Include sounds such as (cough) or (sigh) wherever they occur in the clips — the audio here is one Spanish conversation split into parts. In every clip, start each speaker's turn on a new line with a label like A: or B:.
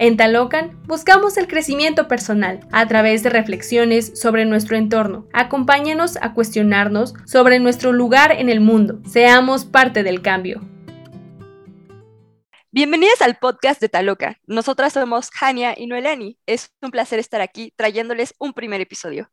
A: En Talocan buscamos el crecimiento personal a través de reflexiones sobre nuestro entorno. Acompáñanos a cuestionarnos sobre nuestro lugar en el mundo. Seamos parte del cambio.
B: Bienvenidas al podcast de Taloca. Nosotras somos Hania y Noelani. Es un placer estar aquí trayéndoles un primer episodio.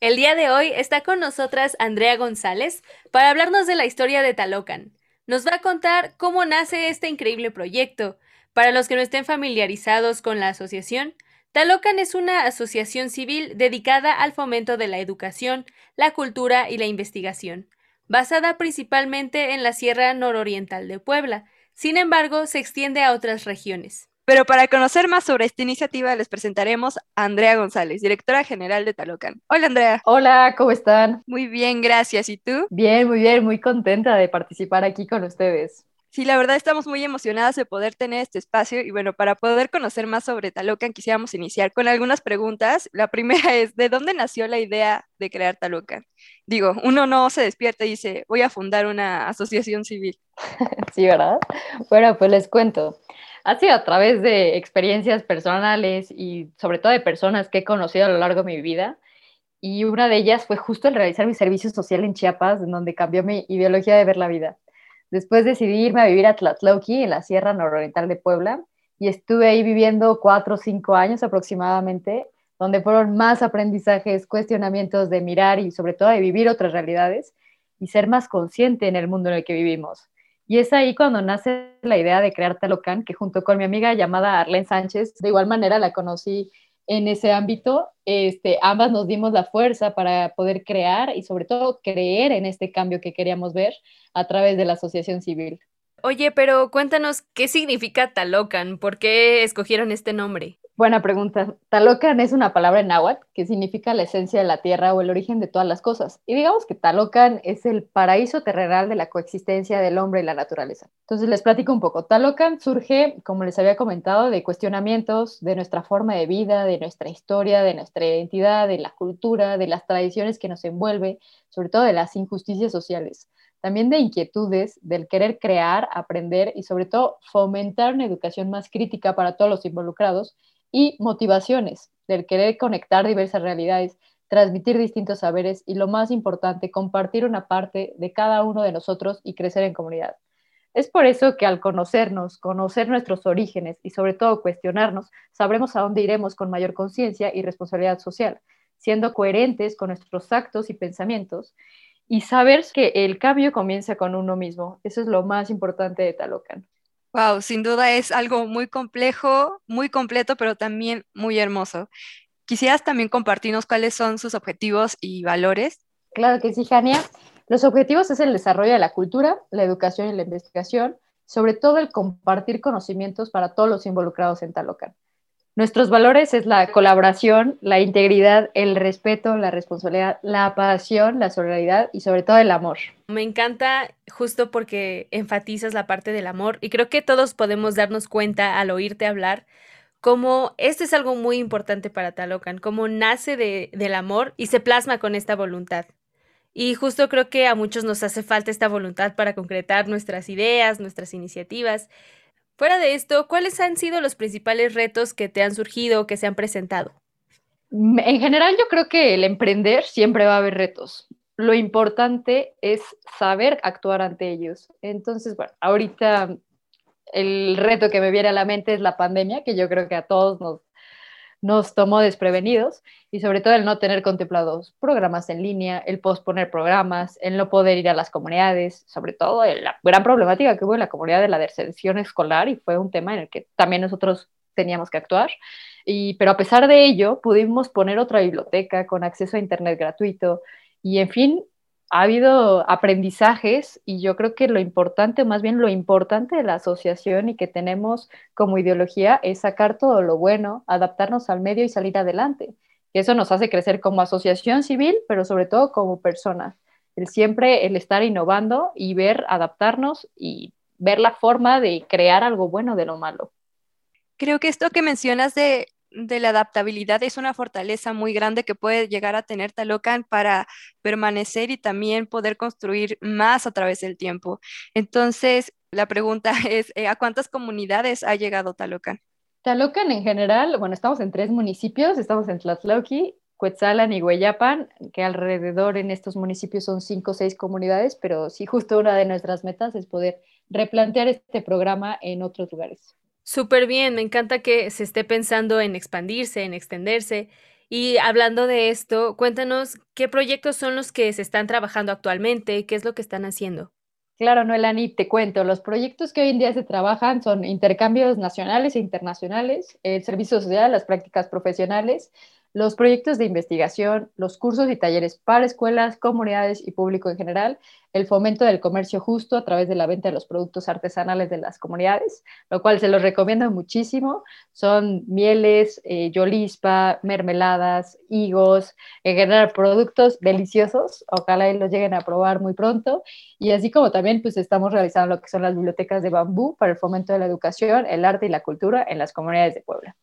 A: El día de hoy está con nosotras Andrea González para hablarnos de la historia de Talocan. Nos va a contar cómo nace este increíble proyecto, para los que no estén familiarizados con la asociación, Talocan es una asociación civil dedicada al fomento de la educación, la cultura y la investigación, basada principalmente en la Sierra Nororiental de Puebla. Sin embargo, se extiende a otras regiones.
B: Pero para conocer más sobre esta iniciativa les presentaremos a Andrea González, directora general de Talocan. Hola Andrea.
C: Hola, ¿cómo están?
B: Muy bien, gracias. ¿Y tú?
C: Bien, muy bien, muy contenta de participar aquí con ustedes.
B: Sí, la verdad estamos muy emocionadas de poder tener este espacio y bueno, para poder conocer más sobre Talocan quisiéramos iniciar con algunas preguntas. La primera (laughs) es, ¿de dónde nació la idea de crear Talocan? Digo, uno no se despierta y dice, voy a fundar una asociación civil. (laughs)
C: Sí, ¿verdad? Bueno, pues les cuento. Ha sido a través de experiencias personales y sobre todo de personas que he conocido a lo largo de mi vida. Y una de ellas fue justo el realizar mi servicio social en Chiapas, en donde cambió mi ideología de ver la vida. Después decidí irme a vivir a Tlatlauqui, en la Sierra Nororiental de Puebla, y estuve ahí viviendo cuatro o cinco años aproximadamente, donde fueron más aprendizajes, cuestionamientos de mirar y sobre todo de vivir otras realidades y ser más consciente en el mundo en el que vivimos. Y es ahí cuando nace la idea de crear Talocan, que junto con mi amiga llamada Arlene Sánchez, de igual manera la conocí en ese ámbito, este, ambas nos dimos la fuerza para poder crear y sobre todo creer en este cambio que queríamos ver a través de la asociación civil.
A: Oye, pero cuéntanos qué significa Talocan, ¿por qué escogieron este nombre?
C: Buena pregunta. Talocan es una palabra en náhuatl que significa la esencia de la tierra o el origen de todas las cosas. Y digamos que Talocan es el paraíso terrenal de la coexistencia del hombre y la naturaleza. Entonces les platico un poco. Talocan surge, como les había comentado, de cuestionamientos de nuestra forma de vida, de nuestra historia, de nuestra identidad, de la cultura, de las tradiciones que nos envuelve, sobre todo de las injusticias sociales también de inquietudes, del querer crear, aprender y sobre todo fomentar una educación más crítica para todos los involucrados y motivaciones del querer conectar diversas realidades, transmitir distintos saberes y lo más importante, compartir una parte de cada uno de nosotros y crecer en comunidad. Es por eso que al conocernos, conocer nuestros orígenes y sobre todo cuestionarnos, sabremos a dónde iremos con mayor conciencia y responsabilidad social, siendo coherentes con nuestros actos y pensamientos y saber que el cambio comienza con uno mismo. Eso es lo más importante de Talocan.
B: Wow, sin duda es algo muy complejo, muy completo, pero también muy hermoso. ¿Quisieras también compartirnos cuáles son sus objetivos y valores?
C: Claro que sí, Jania. Los objetivos es el desarrollo de la cultura, la educación y la investigación, sobre todo el compartir conocimientos para todos los involucrados en Talocan. Nuestros valores es la colaboración, la integridad, el respeto, la responsabilidad, la pasión, la solidaridad y sobre todo el amor.
A: Me encanta justo porque enfatizas la parte del amor y creo que todos podemos darnos cuenta al oírte hablar como este es algo muy importante para Talocan, como nace de, del amor y se plasma con esta voluntad. Y justo creo que a muchos nos hace falta esta voluntad para concretar nuestras ideas, nuestras iniciativas Fuera de esto, ¿cuáles han sido los principales retos que te han surgido, que se han presentado?
C: En general, yo creo que el emprender siempre va a haber retos. Lo importante es saber actuar ante ellos. Entonces, bueno, ahorita el reto que me viene a la mente es la pandemia, que yo creo que a todos nos nos tomó desprevenidos y sobre todo el no tener contemplados programas en línea, el posponer programas, el no poder ir a las comunidades, sobre todo la gran problemática que hubo en la comunidad de la deserción escolar y fue un tema en el que también nosotros teníamos que actuar. Y, pero a pesar de ello, pudimos poner otra biblioteca con acceso a Internet gratuito y, en fin, ha habido aprendizajes y yo creo que lo importante, más bien lo importante de la asociación y que tenemos como ideología es sacar todo lo bueno, adaptarnos al medio y salir adelante. Eso nos hace crecer como asociación civil, pero sobre todo como personas. El siempre el estar innovando y ver, adaptarnos y ver la forma de crear algo bueno de lo malo.
B: Creo que esto que mencionas de de la adaptabilidad es una fortaleza muy grande que puede llegar a tener Talocan para permanecer y también poder construir más a través del tiempo. Entonces, la pregunta (laughs) es, eh, ¿a cuántas comunidades ha llegado Talocan?
C: Talocan en general, bueno, estamos en tres municipios, estamos en Tlatlauqui, Cuetzalan y Hueyapan, que alrededor en estos municipios son cinco o seis comunidades, pero sí, justo una de nuestras metas es poder replantear este programa en otros lugares.
A: Súper bien, me encanta que se esté pensando en expandirse, en extenderse. Y hablando de esto, cuéntanos qué proyectos son los que se están trabajando actualmente, qué es lo que están haciendo.
C: Claro, Noelani, te cuento, los proyectos que hoy en día se trabajan son intercambios nacionales e internacionales, el servicio social, las prácticas profesionales, los proyectos de investigación, los cursos y talleres para escuelas, comunidades y público en general, el fomento del comercio justo a través de la venta de los productos artesanales de las comunidades, lo cual se los recomiendo muchísimo. Son mieles, eh, yolispa, mermeladas, higos, en general productos deliciosos. Ojalá los lleguen a probar muy pronto. Y así como también pues estamos realizando lo que son las bibliotecas de bambú para el fomento de la educación, el arte y la cultura en las comunidades de Puebla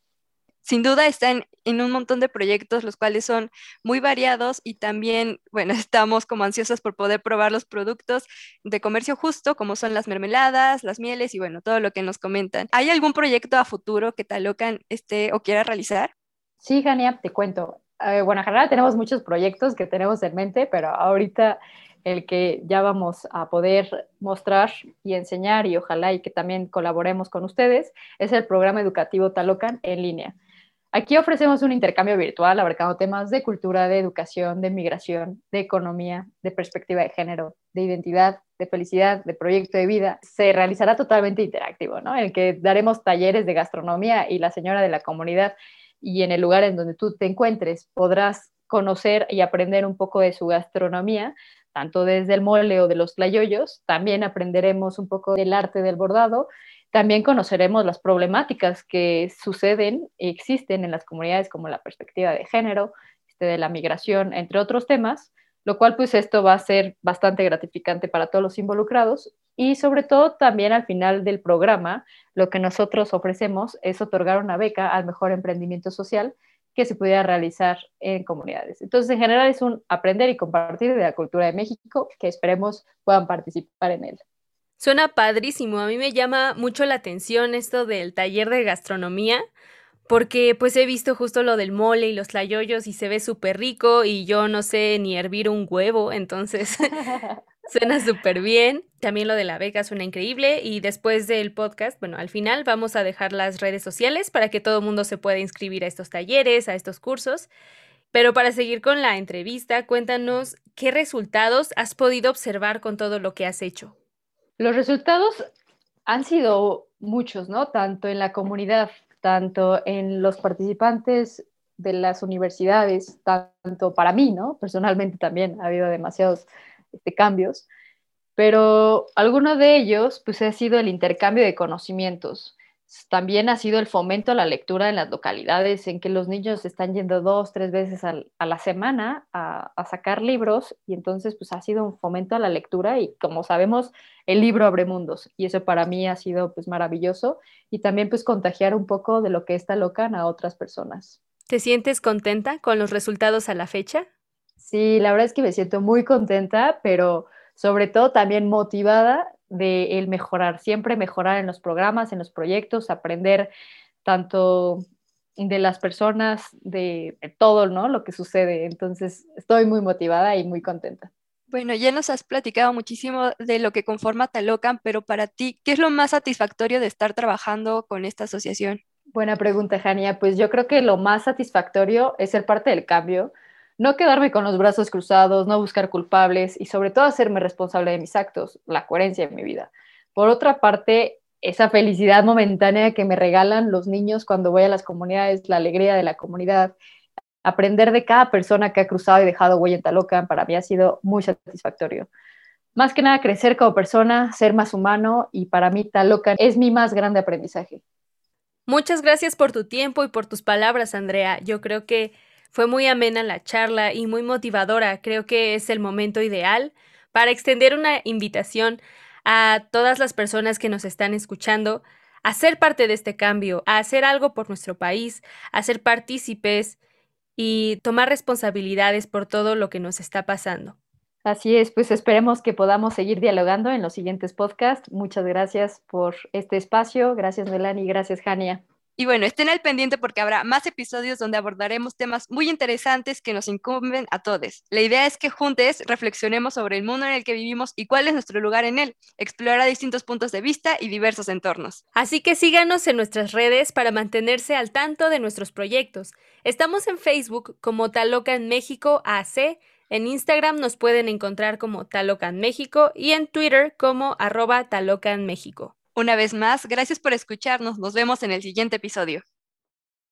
B: sin duda están en un montón de proyectos, los cuales son muy variados y también, bueno, (laughs) estamos como ansiosos por poder probar los productos de comercio justo, como son las mermeladas, las mieles y bueno, todo lo que nos comentan. ¿Hay algún proyecto a futuro que Talocan esté o quiera realizar?
C: Sí, Jania, te cuento. Eh, tenemos muchos proyectos que tenemos en mente, pero ahorita el que ya vamos a poder mostrar y enseñar y ojalá y que también colaboremos con ustedes es el programa educativo Talocan en línea. Aquí ofrecemos un intercambio virtual abarcando temas de cultura, de educación, de migración, de economía, de perspectiva de género, de identidad, de felicidad, de proyecto de vida. Se realizará totalmente interactivo, ¿no? En el que daremos talleres de gastronomía y la señora de la comunidad y en el lugar en donde tú te encuentres podrás conocer y aprender un poco de su gastronomía, tanto desde el mole o de los tlayoyos. También aprenderemos un poco del arte del bordado también conoceremos las problemáticas que suceden y existen en las comunidades como la perspectiva de género, este, de la migración, entre otros temas, lo cual pues esto va a ser bastante gratificante para todos los involucrados y sobre todo también al final del programa lo que nosotros ofrecemos es otorgar una beca al mejor emprendimiento social que se pudiera realizar en comunidades. Entonces, en general es un aprender y compartir de la cultura de México que esperemos puedan participar en él.
A: Suena padrísimo. A mí me llama mucho la atención esto del taller de gastronomía, porque pues he visto justo lo del mole y los tlayoyos y se ve súper rico y yo no sé ni hervir un huevo, entonces (laughs) (laughs) suena súper bien. También lo de la beca suena increíble y después del podcast, bueno, al final vamos a dejar las redes sociales para que todo el mundo se pueda inscribir a estos talleres, a estos cursos. Pero para seguir con la entrevista, cuéntanos qué resultados has podido observar con todo lo que has hecho.
C: Los resultados han sido muchos, ¿no? Tanto en la comunidad, tanto en los participantes de las universidades, tanto para mí, ¿no? Personalmente también ha habido demasiados este, cambios, pero alguno de ellos, pues, ha sido el intercambio de conocimientos. También ha sido el fomento a la lectura en las localidades, en que los niños están yendo dos, tres veces a la semana a, sacar libros y entonces pues ha sido un fomento a la lectura y como sabemos el libro abre mundos y eso para mí ha sido pues maravilloso y también pues contagiar un poco de lo que está locan a otras personas.
A: ¿Te sientes contenta con los resultados a la fecha?
C: Sí, la verdad es que me siento muy contenta, pero sobre todo también motivada de el mejorar, siempre mejorar en los programas, en los proyectos, aprender tanto de las personas, de, todo, ¿no? Lo que sucede. Entonces, estoy muy motivada y muy contenta.
B: Bueno, ya nos has platicado muchísimo de lo que conforma Talocan, pero para ti, ¿qué es lo más satisfactorio de estar trabajando con esta asociación?
C: Buena pregunta, Jania. Pues yo creo que lo más satisfactorio es ser parte del cambio, no quedarme con los brazos cruzados, no buscar culpables y sobre todo hacerme responsable de mis actos, la coherencia de mi vida. Por otra parte, esa felicidad momentánea que me regalan los niños cuando voy a las comunidades, la alegría de la comunidad, aprender de cada persona que ha cruzado y dejado huella en Talocan, para mí ha sido muy satisfactorio. Más que nada, crecer como persona, ser más humano y para mí Talocan es mi más grande aprendizaje.
A: Muchas gracias por tu tiempo y por tus palabras, Andrea. Yo creo que fue muy amena la charla y muy motivadora. Creo que es el momento ideal para extender una invitación a todas las personas que nos están escuchando a ser parte de este cambio, a hacer algo por nuestro país, a ser partícipes y tomar responsabilidades por todo lo que nos está pasando.
C: Así es, pues esperemos que podamos seguir dialogando en los siguientes podcasts. Muchas gracias por este espacio. Gracias, Melanie. Gracias, Jania.
B: Y bueno, estén al pendiente porque habrá más episodios donde abordaremos temas muy interesantes que nos incumben a todos. La idea es que juntos reflexionemos sobre el mundo en el que vivimos y cuál es nuestro lugar en él, explorar distintos puntos de vista y diversos entornos.
A: Así que síganos en nuestras redes para mantenerse al tanto de nuestros proyectos. Estamos en Facebook como Talocan México AC, en Instagram nos pueden encontrar como Talocan México y en Twitter como arroba Talocan México.
B: Una vez más, gracias por escucharnos. Nos vemos en el siguiente episodio.